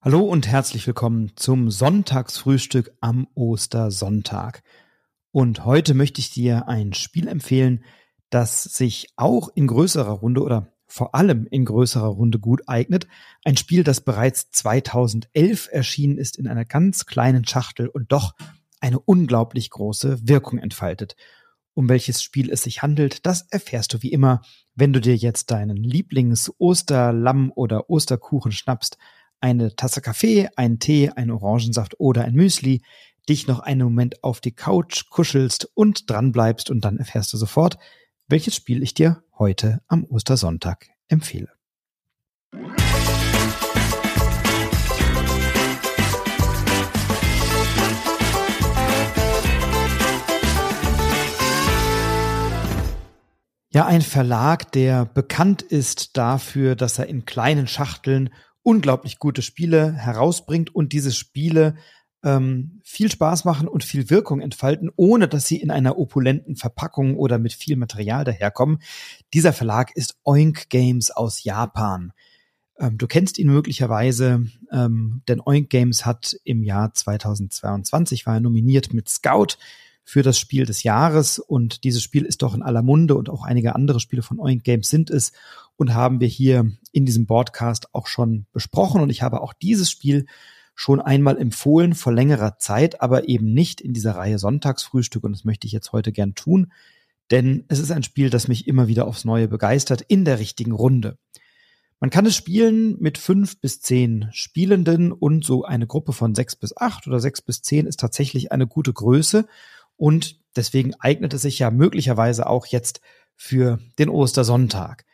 Hallo und herzlich willkommen zum Sonntagsfrühstück am Ostersonntag. Und heute möchte ich dir ein Spiel empfehlen, das sich auch in größerer Runde oder vor allem in größerer Runde gut eignet. Ein Spiel, das bereits 2011 erschienen ist in einer ganz kleinen Schachtel und doch eine unglaublich große Wirkung entfaltet. Um welches Spiel es sich handelt, das erfährst du wie immer, wenn du dir jetzt deinen Lieblings-Osterlamm oder Osterkuchen schnappst eine Tasse Kaffee, einen Tee, einen Orangensaft oder ein Müsli, dich noch einen Moment auf die Couch kuschelst und dranbleibst und dann erfährst du sofort, welches Spiel ich dir heute am Ostersonntag empfehle. Ja, ein Verlag, der bekannt ist dafür, dass er in kleinen Schachteln unglaublich gute Spiele herausbringt und diese Spiele ähm, viel Spaß machen und viel Wirkung entfalten, ohne dass sie in einer opulenten Verpackung oder mit viel Material daherkommen. Dieser Verlag ist Oink Games aus Japan. Ähm, du kennst ihn möglicherweise, ähm, denn Oink Games hat im Jahr 2022 war er nominiert mit Scout für das Spiel des Jahres. Und dieses Spiel ist doch in aller Munde und auch einige andere Spiele von Oink Games sind es und haben wir hier in diesem Broadcast auch schon besprochen. Und ich habe auch dieses Spiel schon einmal empfohlen vor längerer Zeit, aber eben nicht in dieser Reihe Sonntagsfrühstück. Und das möchte ich jetzt heute gern tun, denn es ist ein Spiel, das mich immer wieder aufs Neue begeistert in der richtigen Runde. Man kann es spielen mit fünf bis zehn Spielenden und so eine Gruppe von sechs bis acht oder sechs bis zehn ist tatsächlich eine gute Größe und deswegen eignet es sich ja möglicherweise auch jetzt für den Ostersonntag.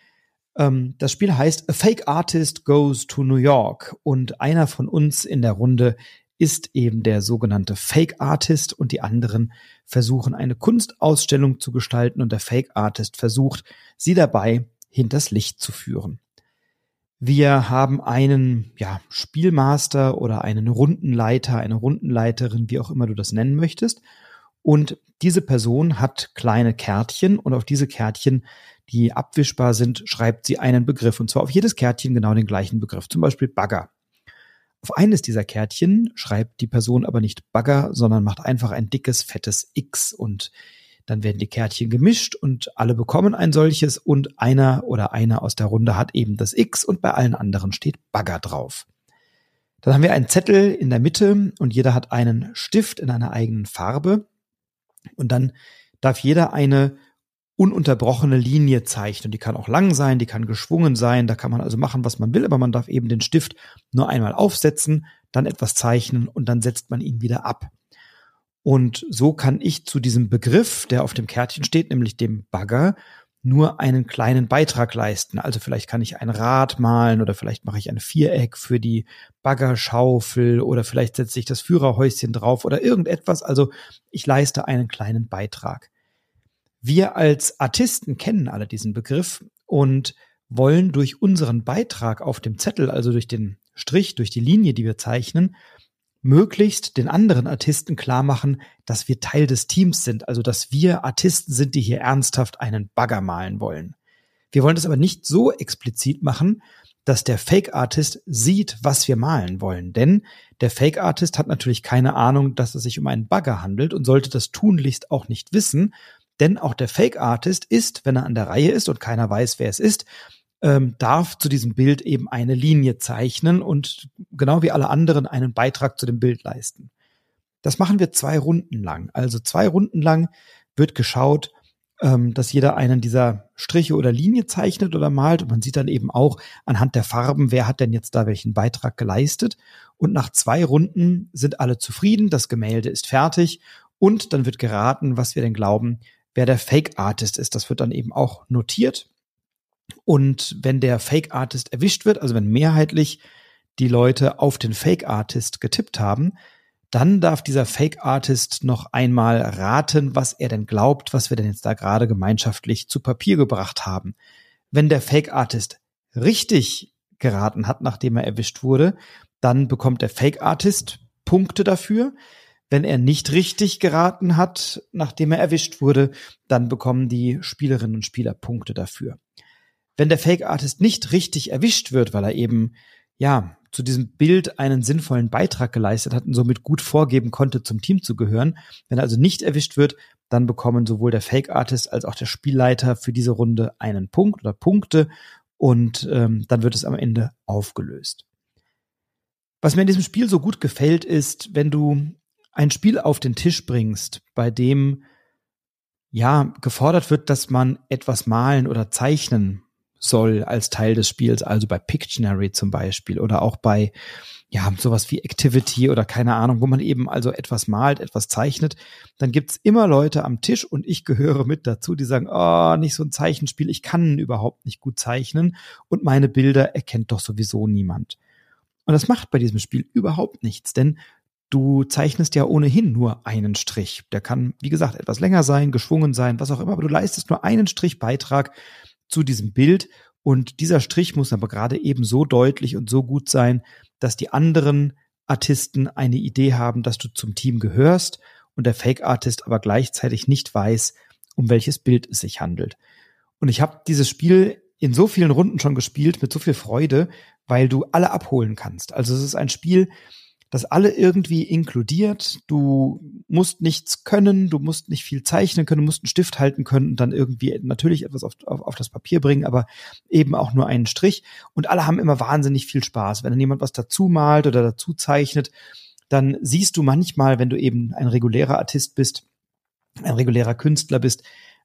Ähm, das Spiel heißt A Fake Artist Goes to New York und einer von uns in der Runde ist eben der sogenannte Fake Artist und die anderen versuchen eine Kunstausstellung zu gestalten und der Fake Artist versucht, sie dabei hinters Licht zu führen. Wir haben einen ja, Spielmaster oder einen Rundenleiter, eine Rundenleiterin, wie auch immer du das nennen möchtest. Und diese Person hat kleine Kärtchen und auf diese Kärtchen, die abwischbar sind, schreibt sie einen Begriff. Und zwar auf jedes Kärtchen genau den gleichen Begriff. Zum Beispiel Bagger. Auf eines dieser Kärtchen schreibt die Person aber nicht Bagger, sondern macht einfach ein dickes, fettes X und dann werden die Kärtchen gemischt und alle bekommen ein solches und einer oder einer aus der Runde hat eben das X und bei allen anderen steht Bagger drauf. Dann haben wir einen Zettel in der Mitte und jeder hat einen Stift in einer eigenen Farbe und dann darf jeder eine ununterbrochene Linie zeichnen. Die kann auch lang sein, die kann geschwungen sein, da kann man also machen, was man will, aber man darf eben den Stift nur einmal aufsetzen, dann etwas zeichnen und dann setzt man ihn wieder ab. Und so kann ich zu diesem Begriff, der auf dem Kärtchen steht, nämlich dem Bagger, nur einen kleinen Beitrag leisten. Also vielleicht kann ich ein Rad malen oder vielleicht mache ich ein Viereck für die Baggerschaufel oder vielleicht setze ich das Führerhäuschen drauf oder irgendetwas. Also ich leiste einen kleinen Beitrag. Wir als Artisten kennen alle diesen Begriff und wollen durch unseren Beitrag auf dem Zettel, also durch den Strich, durch die Linie, die wir zeichnen, möglichst den anderen Artisten klar machen, dass wir Teil des Teams sind, also dass wir Artisten sind, die hier ernsthaft einen Bagger malen wollen. Wir wollen das aber nicht so explizit machen, dass der Fake Artist sieht, was wir malen wollen. Denn der Fake Artist hat natürlich keine Ahnung, dass es sich um einen Bagger handelt und sollte das tunlichst auch nicht wissen. Denn auch der Fake Artist ist, wenn er an der Reihe ist und keiner weiß, wer es ist, ähm, darf zu diesem Bild eben eine Linie zeichnen und genau wie alle anderen einen Beitrag zu dem Bild leisten. Das machen wir zwei Runden lang. Also zwei Runden lang wird geschaut, ähm, dass jeder einen dieser Striche oder Linie zeichnet oder malt. Und man sieht dann eben auch anhand der Farben, wer hat denn jetzt da welchen Beitrag geleistet. Und nach zwei Runden sind alle zufrieden, das Gemälde ist fertig und dann wird geraten, was wir denn glauben, wer der Fake Artist ist. Das wird dann eben auch notiert und wenn der Fake Artist erwischt wird, also wenn mehrheitlich die Leute auf den Fake Artist getippt haben, dann darf dieser Fake Artist noch einmal raten, was er denn glaubt, was wir denn jetzt da gerade gemeinschaftlich zu Papier gebracht haben. Wenn der Fake Artist richtig geraten hat, nachdem er erwischt wurde, dann bekommt der Fake Artist Punkte dafür. Wenn er nicht richtig geraten hat, nachdem er erwischt wurde, dann bekommen die Spielerinnen und Spieler Punkte dafür wenn der Fake Artist nicht richtig erwischt wird, weil er eben ja zu diesem Bild einen sinnvollen Beitrag geleistet hat und somit gut vorgeben konnte, zum Team zu gehören. Wenn er also nicht erwischt wird, dann bekommen sowohl der Fake Artist als auch der Spielleiter für diese Runde einen Punkt oder Punkte und ähm, dann wird es am Ende aufgelöst. Was mir in diesem Spiel so gut gefällt, ist, wenn du ein Spiel auf den Tisch bringst, bei dem ja gefordert wird, dass man etwas malen oder zeichnen soll als Teil des Spiels, also bei Pictionary zum Beispiel oder auch bei ja sowas wie Activity oder keine Ahnung, wo man eben also etwas malt, etwas zeichnet, dann gibt's immer Leute am Tisch und ich gehöre mit dazu, die sagen, oh, nicht so ein Zeichenspiel, ich kann überhaupt nicht gut zeichnen und meine Bilder erkennt doch sowieso niemand. Und das macht bei diesem Spiel überhaupt nichts, denn du zeichnest ja ohnehin nur einen Strich. Der kann, wie gesagt, etwas länger sein, geschwungen sein, was auch immer, aber du leistest nur einen Strich Beitrag zu diesem Bild und dieser Strich muss aber gerade eben so deutlich und so gut sein, dass die anderen Artisten eine Idee haben, dass du zum Team gehörst und der Fake-Artist aber gleichzeitig nicht weiß, um welches Bild es sich handelt. Und ich habe dieses Spiel in so vielen Runden schon gespielt mit so viel Freude, weil du alle abholen kannst. Also es ist ein Spiel, das alle irgendwie inkludiert. Du musst nichts können, du musst nicht viel zeichnen können, du musst einen Stift halten können und dann irgendwie natürlich etwas auf, auf, auf das Papier bringen, aber eben auch nur einen Strich. Und alle haben immer wahnsinnig viel Spaß. Wenn dann jemand was dazu malt oder dazu zeichnet, dann siehst du manchmal, wenn du eben ein regulärer Artist bist, ein regulärer Künstler bist,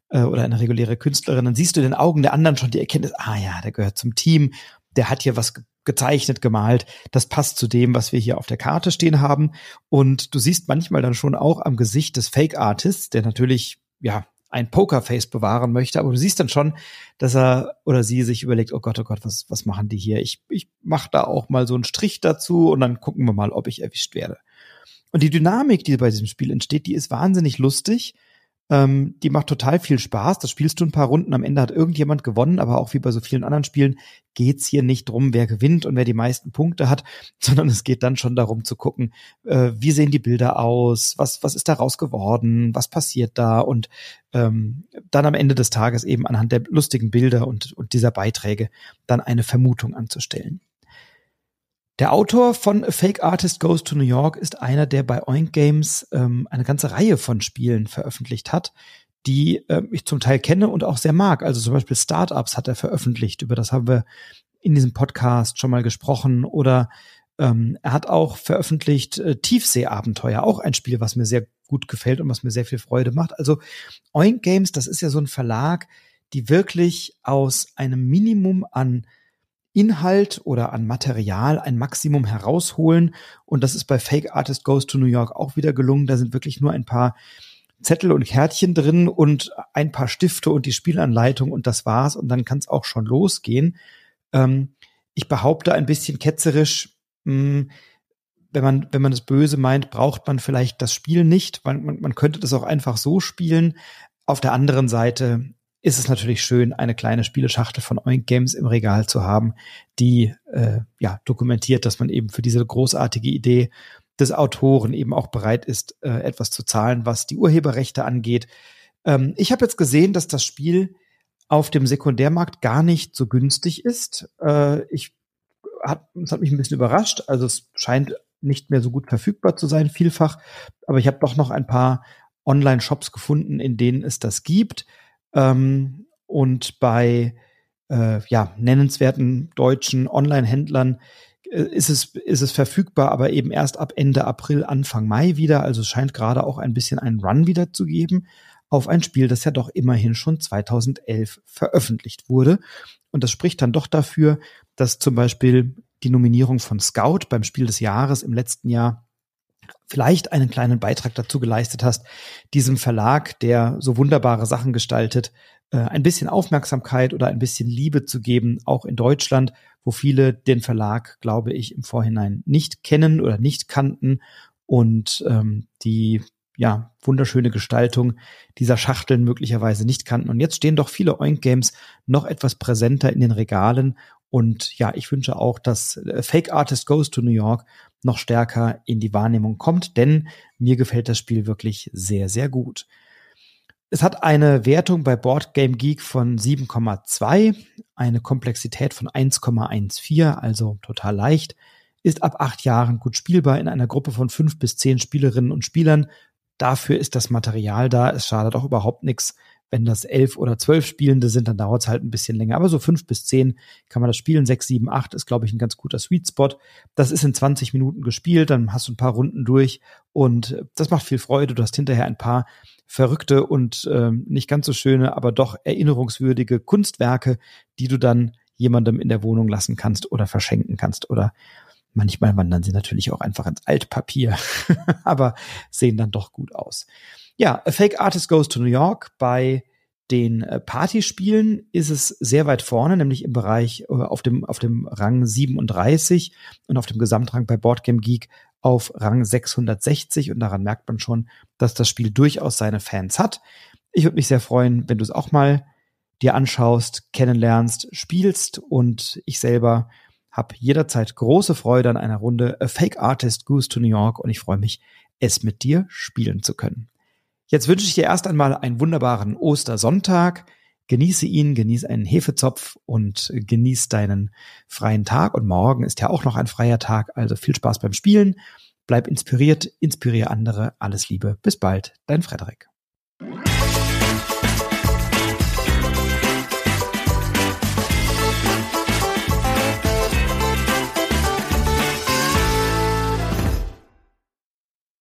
äh, oder eine reguläre Künstlerin, dann siehst du in den Augen der anderen schon die Erkenntnis, ah ja, der gehört zum Team, der hat hier was gezeichnet, gemalt. Das passt zu dem, was wir hier auf der Karte stehen haben. Und du siehst manchmal dann schon auch am Gesicht des Fake Artists, der natürlich, ja, ein Pokerface bewahren möchte, aber du siehst dann schon, dass er oder sie sich überlegt, oh Gott, oh Gott, was, was machen die hier? Ich, ich mache da auch mal so einen Strich dazu und dann gucken wir mal, ob ich erwischt werde. Und die Dynamik, die bei diesem Spiel entsteht, die ist wahnsinnig lustig ähm, die macht total viel Spaß. Das spielst du ein paar Runden. Am Ende hat irgendjemand gewonnen, aber auch wie bei so vielen anderen Spielen geht's hier nicht drum, wer gewinnt und wer die meisten Punkte hat, sondern es geht dann schon darum zu gucken, äh, wie sehen die Bilder aus, was, was ist daraus geworden, was passiert da und ähm, dann am Ende des Tages eben anhand der lustigen Bilder und, und dieser Beiträge dann eine Vermutung anzustellen. Der Autor von Fake Artist Goes to New York ist einer, der bei Oink Games ähm, eine ganze Reihe von Spielen veröffentlicht hat, die äh, ich zum Teil kenne und auch sehr mag. Also zum Beispiel Startups hat er veröffentlicht, über das haben wir in diesem Podcast schon mal gesprochen. Oder ähm, er hat auch veröffentlicht äh, Tiefseeabenteuer, auch ein Spiel, was mir sehr gut gefällt und was mir sehr viel Freude macht. Also Oink Games, das ist ja so ein Verlag, die wirklich aus einem Minimum an Inhalt oder an Material ein Maximum herausholen. Und das ist bei Fake Artist Goes to New York auch wieder gelungen. Da sind wirklich nur ein paar Zettel und Kärtchen drin und ein paar Stifte und die Spielanleitung und das war's. Und dann kann es auch schon losgehen. Ähm, ich behaupte ein bisschen ketzerisch, mh, hm, wenn man, wenn man das böse meint, braucht man vielleicht das Spiel nicht. Man, man, man könnte das auch einfach so spielen. Auf der anderen Seite ist es natürlich schön, eine kleine Spieleschachtel von Oink Games im Regal zu haben, die äh, ja dokumentiert, dass man eben für diese großartige Idee des Autoren eben auch bereit ist, äh, etwas zu zahlen, was die Urheberrechte angeht. Ähm, ich habe jetzt gesehen, dass das Spiel auf dem Sekundärmarkt gar nicht so günstig ist. Äh, ich hat, es hat mich ein bisschen überrascht. Also es scheint nicht mehr so gut verfügbar zu sein, vielfach. Aber ich habe doch noch ein paar Online-Shops gefunden, in denen es das gibt. Ähm, und bei äh, ja, nennenswerten deutschen Online-Händlern äh, ist es, ist es verfügbar, aber eben erst ab Ende April, Anfang Mai wieder. Also es scheint gerade auch ein bisschen einen Run wieder zu geben auf ein Spiel, das ja doch immerhin schon 2011 veröffentlicht wurde. Und das spricht dann doch dafür, dass zum Beispiel die Nominierung von Scout beim Spiel des Jahres im letzten Jahr vielleicht einen kleinen Beitrag dazu geleistet hast, diesem Verlag, der so wunderbare Sachen gestaltet, äh, ein bisschen Aufmerksamkeit oder ein bisschen Liebe zu geben, auch in Deutschland, wo viele den Verlag, glaube ich, im Vorhinein nicht kennen oder nicht kannten und ähm, die ja, wunderschöne Gestaltung dieser Schachteln möglicherweise nicht kannten. Und jetzt stehen doch viele Oink Games noch etwas präsenter in den Regalen. Und ja, ich wünsche auch, dass äh, Fake Artist Goes to New York noch stärker in die Wahrnehmung kommt, denn mir gefällt das Spiel wirklich sehr, sehr gut. Es hat eine Wertung bei Board Game Geek von 7,2, eine Komplexität von 1,14, also total leicht, ist ab acht Jahren gut spielbar in einer Gruppe von fünf bis zehn Spielerinnen und Spielern. Dafür ist das Material da. Es schadet auch überhaupt nichts, wenn das elf oder zwölf Spielende sind, dann dauert es halt ein bisschen länger. Aber so fünf bis zehn kann man das spielen. Sechs, sieben, acht ist, glaube ich, ein ganz guter Sweet Spot. Das ist in 20 Minuten gespielt, dann hast du ein paar Runden durch und das macht viel Freude. Du hast hinterher ein paar verrückte und äh, nicht ganz so schöne, aber doch erinnerungswürdige Kunstwerke, die du dann jemandem in der Wohnung lassen kannst oder verschenken kannst oder Manchmal wandern sie natürlich auch einfach ins Altpapier, aber sehen dann doch gut aus. Ja, A Fake Artist Goes to New York. Bei den äh, Partyspielen ist es sehr weit vorne, nämlich im Bereich äh, auf dem, auf dem Rang 37 und auf dem Gesamtrang bei Boardgame Geek auf Rang 660 und daran merkt man schon, dass das Spiel durchaus seine Fans hat. Ich würde mich sehr freuen, wenn du es auch mal dir anschaust, kennenlernst, spielst und ich selber habe jederzeit große Freude an einer Runde A Fake Artist Goes to New York und ich freue mich, es mit dir spielen zu können. Jetzt wünsche ich dir erst einmal einen wunderbaren Ostersonntag. Genieße ihn, genieße einen Hefezopf und genieße deinen freien Tag. Und morgen ist ja auch noch ein freier Tag, also viel Spaß beim Spielen. Bleib inspiriert, inspiriere andere. Alles Liebe. Bis bald, dein Frederik.